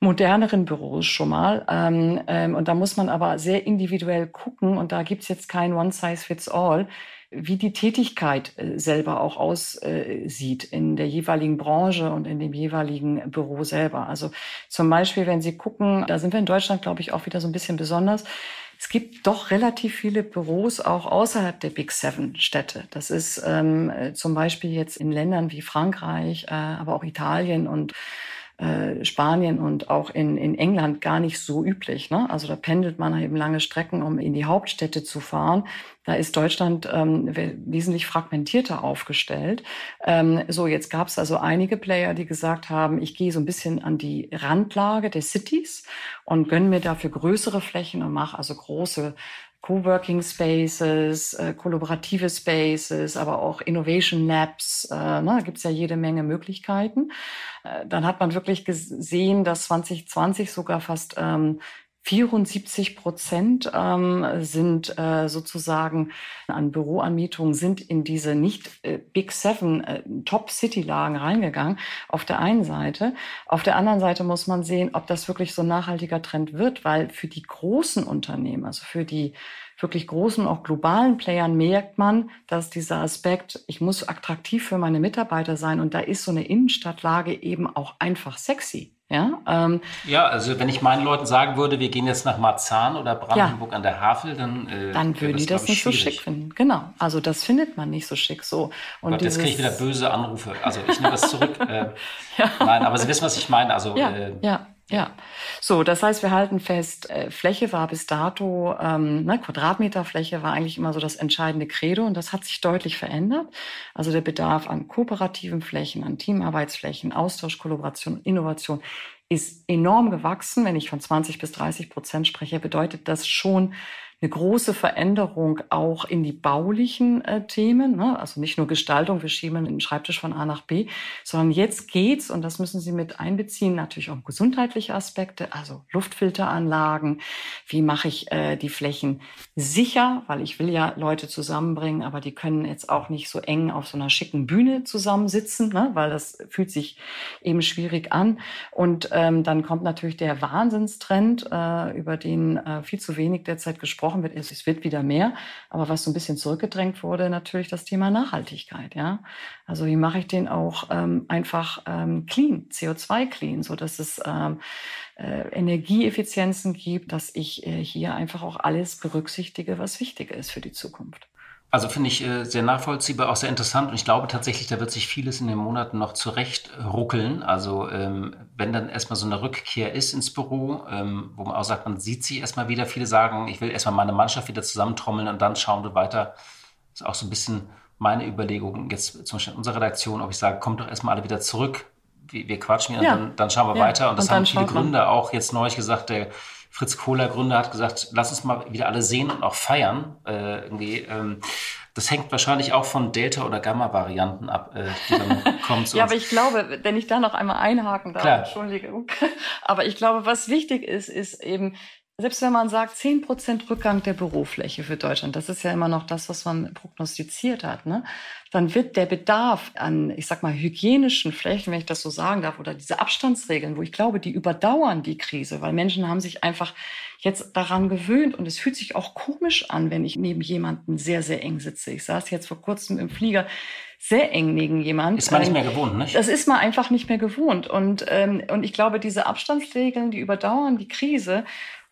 Speaker 3: moderneren Büros schon mal. Ähm, ähm, und da muss man aber sehr individuell gucken. Und da gibt's jetzt kein One-Size-Fits-All wie die Tätigkeit äh, selber auch aussieht in der jeweiligen Branche und in dem jeweiligen Büro selber. Also zum Beispiel, wenn Sie gucken, da sind wir in Deutschland, glaube ich, auch wieder so ein bisschen besonders. Es gibt doch relativ viele Büros auch außerhalb der Big Seven Städte. Das ist ähm, zum Beispiel jetzt in Ländern wie Frankreich, äh, aber auch Italien und äh, Spanien und auch in, in England gar nicht so üblich. Ne? Also da pendelt man eben lange Strecken, um in die Hauptstädte zu fahren. Da ist Deutschland ähm, wesentlich fragmentierter aufgestellt. Ähm, so, jetzt gab es also einige Player, die gesagt haben, ich gehe so ein bisschen an die Randlage der Cities und gönne mir dafür größere Flächen und mache also große Coworking Spaces, äh, kollaborative Spaces, aber auch Innovation Labs. Äh, ne, gibt es ja jede Menge Möglichkeiten. Äh, dann hat man wirklich gesehen, dass 2020 sogar fast ähm, 74 Prozent ähm, sind äh, sozusagen an Büroanmietungen sind in diese nicht äh, Big Seven äh, Top City Lagen reingegangen. Auf der einen Seite. Auf der anderen Seite muss man sehen, ob das wirklich so ein nachhaltiger Trend wird, weil für die großen Unternehmen, also für die wirklich großen, auch globalen Playern merkt man, dass dieser Aspekt, ich muss attraktiv für meine Mitarbeiter sein und da ist so eine Innenstadtlage eben auch einfach sexy. Ja,
Speaker 4: ähm, ja, also wenn ich meinen Leuten sagen würde, wir gehen jetzt nach Marzahn oder Brandenburg ja, an der Havel, dann
Speaker 3: äh, dann würden die das nicht schwierig. so schick finden. Genau, also das findet man nicht so schick so.
Speaker 4: Und Gott, jetzt kriege ich wieder böse Anrufe. Also ich nehme das zurück. äh, ja. Nein, aber Sie wissen, was ich meine. Also
Speaker 3: ja, äh, ja. Ja, so, das heißt, wir halten fest, äh, Fläche war bis dato, ähm, ne, Quadratmeterfläche war eigentlich immer so das entscheidende Credo und das hat sich deutlich verändert. Also der Bedarf an kooperativen Flächen, an Teamarbeitsflächen, Austausch, Kollaboration, Innovation ist enorm gewachsen. Wenn ich von 20 bis 30 Prozent spreche, bedeutet das schon eine große Veränderung auch in die baulichen äh, Themen. Ne? Also nicht nur Gestaltung, wir schieben den Schreibtisch von A nach B, sondern jetzt geht's, und das müssen Sie mit einbeziehen, natürlich auch gesundheitliche Aspekte, also Luftfilteranlagen. Wie mache ich äh, die Flächen sicher? Weil ich will ja Leute zusammenbringen, aber die können jetzt auch nicht so eng auf so einer schicken Bühne zusammensitzen, ne? weil das fühlt sich eben schwierig an. Und ähm, dann kommt natürlich der Wahnsinnstrend, äh, über den äh, viel zu wenig derzeit gesprochen gesprochen wird, es wird wieder mehr. Aber was so ein bisschen zurückgedrängt wurde, natürlich das Thema Nachhaltigkeit. Ja, also wie mache ich den auch ähm, einfach ähm, clean, CO2 clean, so dass es ähm, äh, Energieeffizienzen gibt, dass ich äh, hier einfach auch alles berücksichtige, was wichtig ist für die Zukunft.
Speaker 4: Also finde ich äh, sehr nachvollziehbar, auch sehr interessant. Und ich glaube tatsächlich, da wird sich vieles in den Monaten noch zurecht ruckeln. Also ähm, wenn dann erstmal so eine Rückkehr ist ins Büro, ähm, wo man auch sagt, man sieht sich erstmal wieder. Viele sagen, ich will erstmal meine Mannschaft wieder zusammentrommeln und dann schauen wir weiter. Das ist auch so ein bisschen meine Überlegung jetzt zum Beispiel in unserer Redaktion, ob ich sage, kommt doch erstmal alle wieder zurück. Wir, wir quatschen hier ja. und dann, dann, schauen wir ja. weiter. Und das und haben viele Gründer auch jetzt neulich gesagt, der Fritz Kohler Gründer hat gesagt, lass uns mal wieder alle sehen und auch feiern. Äh, irgendwie, ähm, das hängt wahrscheinlich auch von Delta- oder Gamma-Varianten ab, äh, die dann kommen
Speaker 3: zu Ja, uns. aber ich glaube, wenn ich da noch einmal einhaken darf, Klar. Entschuldigung, aber ich glaube, was wichtig ist, ist eben, selbst wenn man sagt, 10% Rückgang der Bürofläche für Deutschland, das ist ja immer noch das, was man prognostiziert hat, ne? dann wird der Bedarf an, ich sag mal, hygienischen Flächen, wenn ich das so sagen darf, oder diese Abstandsregeln, wo ich glaube, die überdauern die Krise, weil Menschen haben sich einfach jetzt daran gewöhnt und es fühlt sich auch komisch an, wenn ich neben jemanden sehr, sehr eng sitze. Ich saß jetzt vor kurzem im Flieger sehr eng neben jemand.
Speaker 4: Ist man nicht mehr gewohnt, nicht?
Speaker 3: Das ist man einfach nicht mehr gewohnt. Und, ähm, und ich glaube, diese Abstandsregeln, die überdauern die Krise.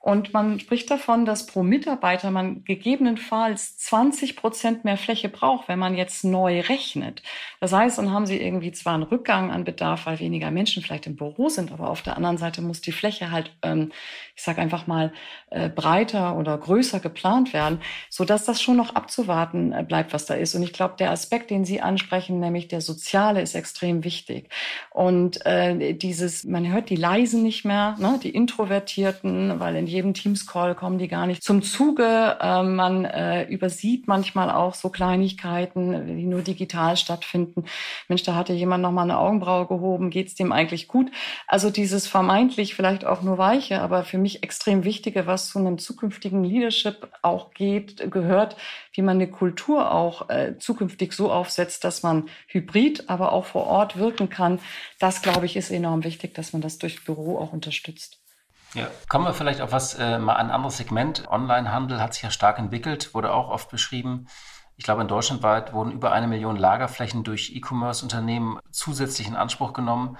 Speaker 3: Und man spricht davon, dass pro Mitarbeiter man gegebenenfalls 20 Prozent mehr Fläche braucht, wenn man jetzt neu rechnet. Das heißt, dann haben Sie irgendwie zwar einen Rückgang an Bedarf, weil weniger Menschen vielleicht im Büro sind, aber auf der anderen Seite muss die Fläche halt, ähm, ich sage einfach mal, äh, breiter oder größer geplant werden, so dass das schon noch abzuwarten äh, bleibt, was da ist. Und ich glaube, der Aspekt, den Sie ansprechen, nämlich der soziale, ist extrem wichtig. Und äh, dieses, man hört die Leisen nicht mehr, ne, die Introvertierten, weil in jedem Teams-Call kommen die gar nicht zum Zuge. Äh, man äh, übersieht manchmal auch so Kleinigkeiten, die nur digital stattfinden. Mensch, da hatte jemand noch mal eine Augenbraue gehoben, geht's dem eigentlich gut? Also dieses vermeintlich vielleicht auch nur weiche, aber für mich extrem wichtige, was zu einem zukünftigen Leadership auch geht, gehört, wie man eine Kultur auch äh, zukünftig so aufsetzt, dass man hybrid, aber auch vor Ort wirken kann. Das, glaube ich, ist enorm wichtig, dass man das durch Büro auch unterstützt.
Speaker 4: Ja, kommen wir vielleicht auf was, äh, mal ein anderes Segment. Onlinehandel hat sich ja stark entwickelt, wurde auch oft beschrieben. Ich glaube, in Deutschland weit wurden über eine Million Lagerflächen durch E-Commerce-Unternehmen zusätzlich in Anspruch genommen.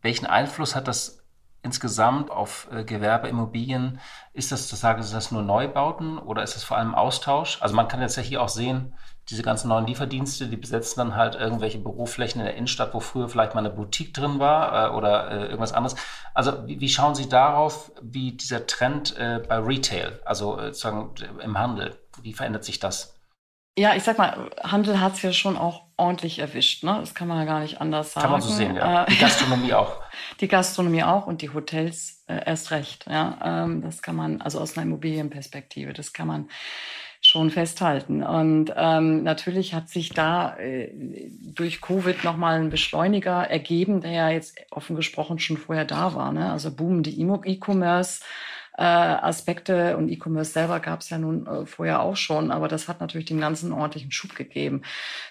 Speaker 4: Welchen Einfluss hat das insgesamt auf äh, Gewerbeimmobilien? Ist das, das sagen Sie das nur Neubauten oder ist das vor allem Austausch? Also man kann jetzt hier auch sehen, diese ganzen neuen Lieferdienste, die besetzen dann halt irgendwelche Büroflächen in der Innenstadt, wo früher vielleicht mal eine Boutique drin war äh, oder äh, irgendwas anderes. Also wie, wie, schauen Sie darauf, wie dieser Trend äh, bei Retail, also äh, sozusagen im Handel, wie verändert sich das?
Speaker 3: Ja, ich sag mal, Handel hat es ja schon auch ordentlich erwischt. Ne? Das kann man ja gar nicht anders sagen.
Speaker 4: Kann man so sehen, ja. Äh, die Gastronomie auch.
Speaker 3: Die Gastronomie auch und die Hotels äh, erst recht. Ja, ähm, das kann man, also aus einer Immobilienperspektive, das kann man schon festhalten. Und ähm, natürlich hat sich da äh, durch Covid nochmal ein Beschleuniger ergeben, der ja jetzt offen gesprochen schon vorher da war. Ne? Also boomende E-Commerce. Äh, Aspekte und E-Commerce selber gab es ja nun äh, vorher auch schon, aber das hat natürlich den ganzen ordentlichen Schub gegeben.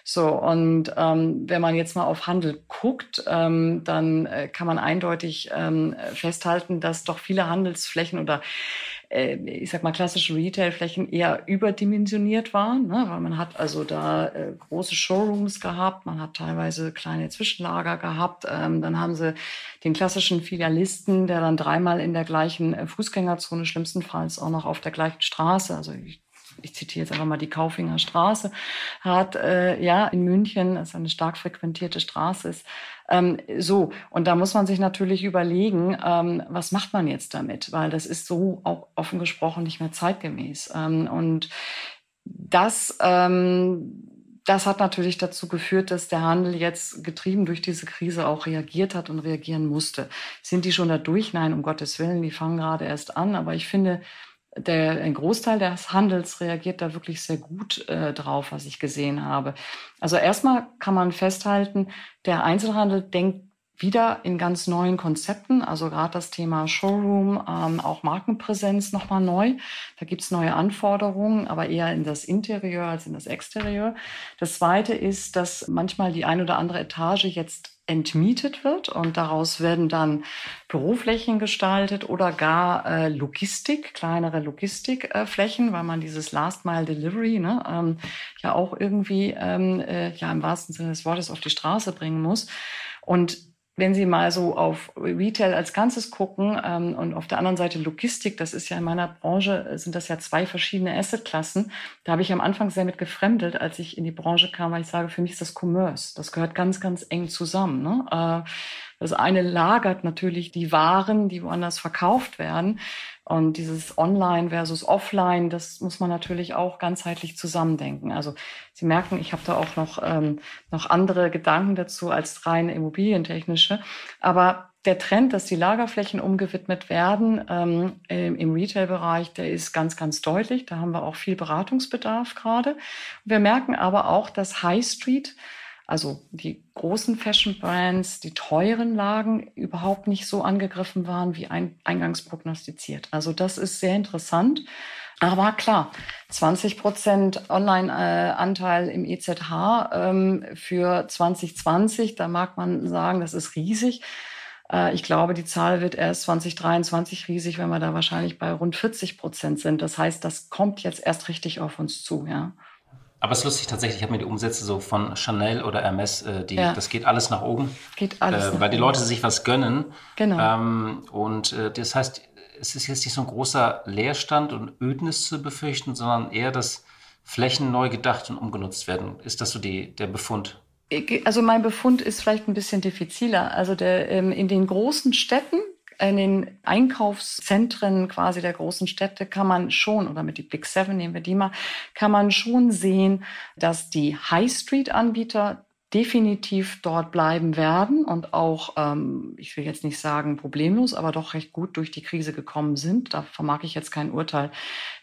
Speaker 3: So und ähm, wenn man jetzt mal auf Handel guckt, ähm, dann äh, kann man eindeutig ähm, festhalten, dass doch viele Handelsflächen oder äh, ich sag mal, klassische Retailflächen eher überdimensioniert waren, ne? weil man hat also da äh, große Showrooms gehabt, man hat teilweise kleine Zwischenlager gehabt, ähm, dann haben sie den klassischen Filialisten, der dann dreimal in der gleichen äh, Fußgängerzone, schlimmstenfalls auch noch auf der gleichen Straße, also ich ich zitiere jetzt einfach mal die Kaufinger Straße, hat äh, ja in München, das eine stark frequentierte Straße ist, ähm, so, und da muss man sich natürlich überlegen, ähm, was macht man jetzt damit? Weil das ist so auch offen gesprochen nicht mehr zeitgemäß. Ähm, und das, ähm, das hat natürlich dazu geführt, dass der Handel jetzt getrieben durch diese Krise auch reagiert hat und reagieren musste. Sind die schon da durch? Nein, um Gottes Willen, die fangen gerade erst an. Aber ich finde, der, ein Großteil des Handels reagiert da wirklich sehr gut äh, drauf, was ich gesehen habe. Also erstmal kann man festhalten, der Einzelhandel denkt wieder in ganz neuen Konzepten. Also gerade das Thema Showroom, ähm, auch Markenpräsenz nochmal neu. Da gibt's neue Anforderungen, aber eher in das Interieur als in das Exterieur. Das Zweite ist, dass manchmal die ein oder andere Etage jetzt entmietet wird und daraus werden dann Büroflächen gestaltet oder gar äh, Logistik, kleinere Logistikflächen, äh, weil man dieses Last Mile Delivery ne, ähm, ja auch irgendwie ähm, äh, ja im wahrsten Sinne des Wortes auf die Straße bringen muss. Und wenn Sie mal so auf Retail als Ganzes gucken ähm, und auf der anderen Seite Logistik, das ist ja in meiner Branche, äh, sind das ja zwei verschiedene Assetklassen. Da habe ich am Anfang sehr mit gefremdet, als ich in die Branche kam, weil ich sage, für mich ist das Commerce. Das gehört ganz, ganz eng zusammen. Ne? Äh, das eine lagert natürlich die Waren, die woanders verkauft werden. Und dieses Online versus Offline, das muss man natürlich auch ganzheitlich zusammendenken. Also Sie merken, ich habe da auch noch, ähm, noch andere Gedanken dazu als rein immobilientechnische. Aber der Trend, dass die Lagerflächen umgewidmet werden ähm, im Retail-Bereich, der ist ganz, ganz deutlich. Da haben wir auch viel Beratungsbedarf gerade. Wir merken aber auch, dass High Street also die großen Fashion Brands, die teuren Lagen überhaupt nicht so angegriffen waren wie ein, eingangs prognostiziert. Also das ist sehr interessant. Aber klar, 20 Prozent Online-Anteil im EZH ähm, für 2020, da mag man sagen, das ist riesig. Äh, ich glaube, die Zahl wird erst 2023 riesig, wenn wir da wahrscheinlich bei rund 40 Prozent sind. Das heißt, das kommt jetzt erst richtig auf uns zu, ja.
Speaker 4: Aber es ist lustig tatsächlich, ich habe mir die Umsätze so von Chanel oder Hermes, äh, die, ja. das geht alles nach oben.
Speaker 3: Geht alles.
Speaker 4: Äh, weil die Leute sich was gönnen. Genau. Ähm, und äh, das heißt, es ist jetzt nicht so ein großer Leerstand und Ödnis zu befürchten, sondern eher, dass Flächen neu gedacht und umgenutzt werden. Ist das so die, der Befund?
Speaker 3: Also mein Befund ist vielleicht ein bisschen diffiziler. Also der, ähm, in den großen Städten in den Einkaufszentren quasi der großen Städte kann man schon, oder mit die Big Seven nehmen wir die mal, kann man schon sehen, dass die High Street Anbieter definitiv dort bleiben werden und auch, ähm, ich will jetzt nicht sagen problemlos, aber doch recht gut durch die Krise gekommen sind. Da vermag ich jetzt kein Urteil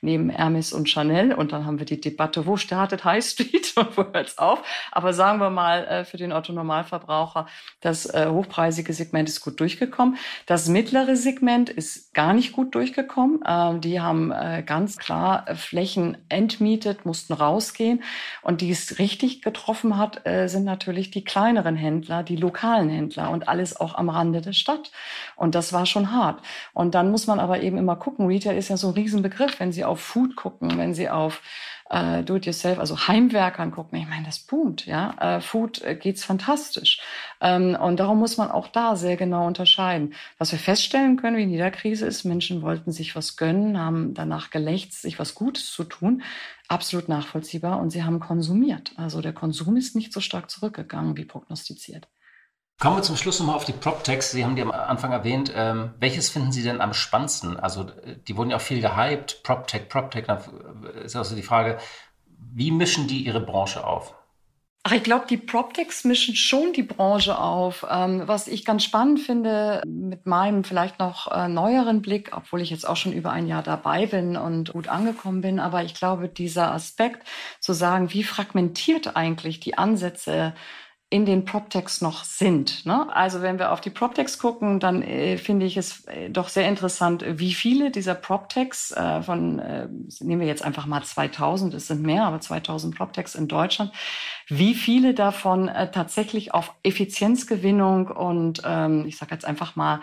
Speaker 3: neben Hermes und Chanel. Und dann haben wir die Debatte, wo startet High Street und wo hört es auf? Aber sagen wir mal, äh, für den Otto-Normalverbraucher, das äh, hochpreisige Segment ist gut durchgekommen. Das mittlere Segment ist gar nicht gut durchgekommen. Ähm, die haben äh, ganz klar äh, Flächen entmietet, mussten rausgehen. Und die es richtig getroffen hat, äh, sind natürlich die kleineren Händler, die lokalen Händler und alles auch am Rande der Stadt. Und das war schon hart. Und dann muss man aber eben immer gucken. Retail ist ja so ein Riesenbegriff. Wenn Sie auf Food gucken, wenn Sie auf äh, Do-it-yourself, also Heimwerkern gucken, ich meine, das boomt, ja. Äh, Food äh, geht's fantastisch. Ähm, und darum muss man auch da sehr genau unterscheiden. Was wir feststellen können, wie in jeder Krise ist, Menschen wollten sich was gönnen, haben danach gelächzt, sich was Gutes zu tun absolut nachvollziehbar und sie haben konsumiert. Also der Konsum ist nicht so stark zurückgegangen wie prognostiziert.
Speaker 4: Kommen wir zum Schluss nochmal auf die PropTechs. Sie haben die am Anfang erwähnt. Ähm, welches finden Sie denn am spannendsten? Also, die wurden ja auch viel gehypt. PropTech, PropTech. Da ist also die Frage, wie mischen die ihre Branche auf?
Speaker 3: Ach, ich glaube, die PropTechs mischen schon die Branche auf. Ähm, was ich ganz spannend finde, mit meinem vielleicht noch äh, neueren Blick, obwohl ich jetzt auch schon über ein Jahr dabei bin und gut angekommen bin, aber ich glaube, dieser Aspekt zu sagen, wie fragmentiert eigentlich die Ansätze in den PropTechs noch sind. Ne? Also wenn wir auf die PropTechs gucken, dann äh, finde ich es äh, doch sehr interessant, wie viele dieser PropTechs äh, von, äh, nehmen wir jetzt einfach mal 2000, es sind mehr, aber 2000 PropTechs in Deutschland, wie viele davon äh, tatsächlich auf Effizienzgewinnung und ähm, ich sage jetzt einfach mal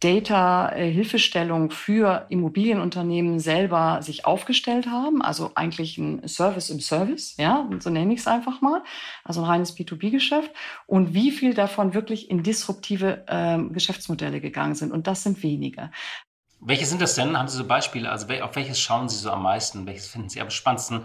Speaker 3: Data-Hilfestellung für Immobilienunternehmen selber sich aufgestellt haben, also eigentlich ein Service im Service, ja, so nenne ich es einfach mal, also ein reines B2B-Geschäft und wie viel davon wirklich in disruptive äh, Geschäftsmodelle gegangen sind und das sind wenige.
Speaker 4: Welche sind das denn? Haben Sie so Beispiele? Also auf welches schauen Sie so am meisten? Welches finden Sie am spannendsten?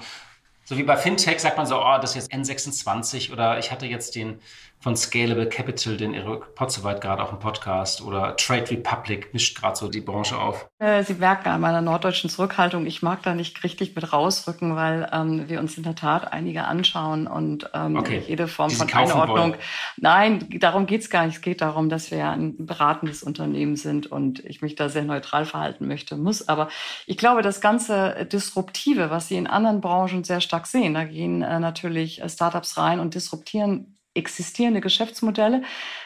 Speaker 4: So wie bei Fintech sagt man so, oh, das ist jetzt N26 oder ich hatte jetzt den von Scalable Capital, den Erik Potzeweit gerade auch im Podcast oder Trade Republic mischt gerade so die Branche auf.
Speaker 3: Äh, Sie merken an meiner norddeutschen Zurückhaltung, ich mag da nicht richtig mit rausrücken, weil ähm, wir uns in der Tat einige anschauen und ähm, okay. jede Form von Einordnung. Wollen. Nein, darum geht's gar nicht. Es geht darum, dass wir ein beratendes Unternehmen sind und ich mich da sehr neutral verhalten möchte, muss. Aber ich glaube, das ganze Disruptive, was Sie in anderen Branchen sehr stark sehen, da gehen äh, natürlich Startups rein und disruptieren existierende Geschäftsmodelle.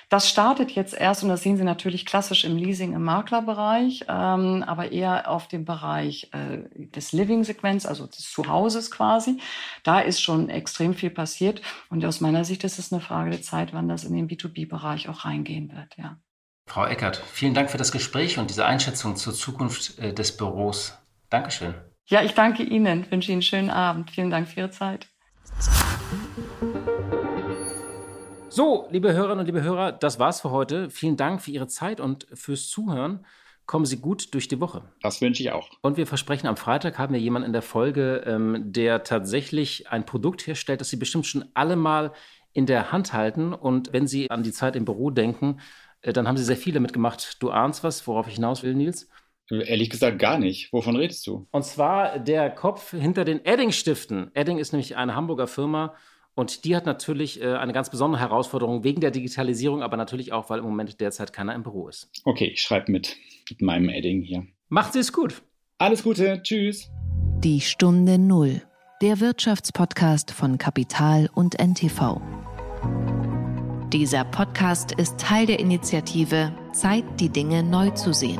Speaker 3: Das startet jetzt erst, und das sehen Sie natürlich klassisch im Leasing, im Maklerbereich, ähm, aber eher auf dem Bereich äh, des Living-Segments, also des Zuhauses quasi. Da ist schon extrem viel passiert. Und aus meiner Sicht ist es eine Frage der Zeit, wann das in den B2B-Bereich auch reingehen wird, ja.
Speaker 4: Frau Eckert, vielen Dank für das Gespräch und diese Einschätzung zur Zukunft äh, des Büros. Dankeschön.
Speaker 3: Ja, ich danke Ihnen, wünsche Ihnen einen schönen Abend. Vielen Dank für Ihre Zeit.
Speaker 4: So, liebe Hörerinnen und liebe Hörer, das war's für heute. Vielen Dank für Ihre Zeit und fürs Zuhören. Kommen Sie gut durch die Woche.
Speaker 5: Das wünsche ich auch.
Speaker 4: Und wir versprechen, am Freitag haben wir jemanden in der Folge, ähm, der tatsächlich ein Produkt herstellt, das Sie bestimmt schon alle mal in der Hand halten. Und wenn Sie an die Zeit im Büro denken, äh, dann haben Sie sehr viel damit gemacht. Du ahnst was, worauf ich hinaus will, Nils?
Speaker 5: Ehrlich gesagt gar nicht. Wovon redest du?
Speaker 4: Und zwar der Kopf hinter den Edding-Stiften. Edding ist nämlich eine Hamburger Firma und die hat natürlich äh, eine ganz besondere Herausforderung wegen der Digitalisierung, aber natürlich auch, weil im Moment derzeit keiner im Büro ist.
Speaker 5: Okay, ich schreibe mit, mit meinem Edding hier.
Speaker 4: Macht Sie es gut.
Speaker 5: Alles Gute, tschüss.
Speaker 6: Die Stunde Null, der Wirtschaftspodcast von Kapital und NTV. Dieser Podcast ist Teil der Initiative Zeit, die Dinge neu zu sehen.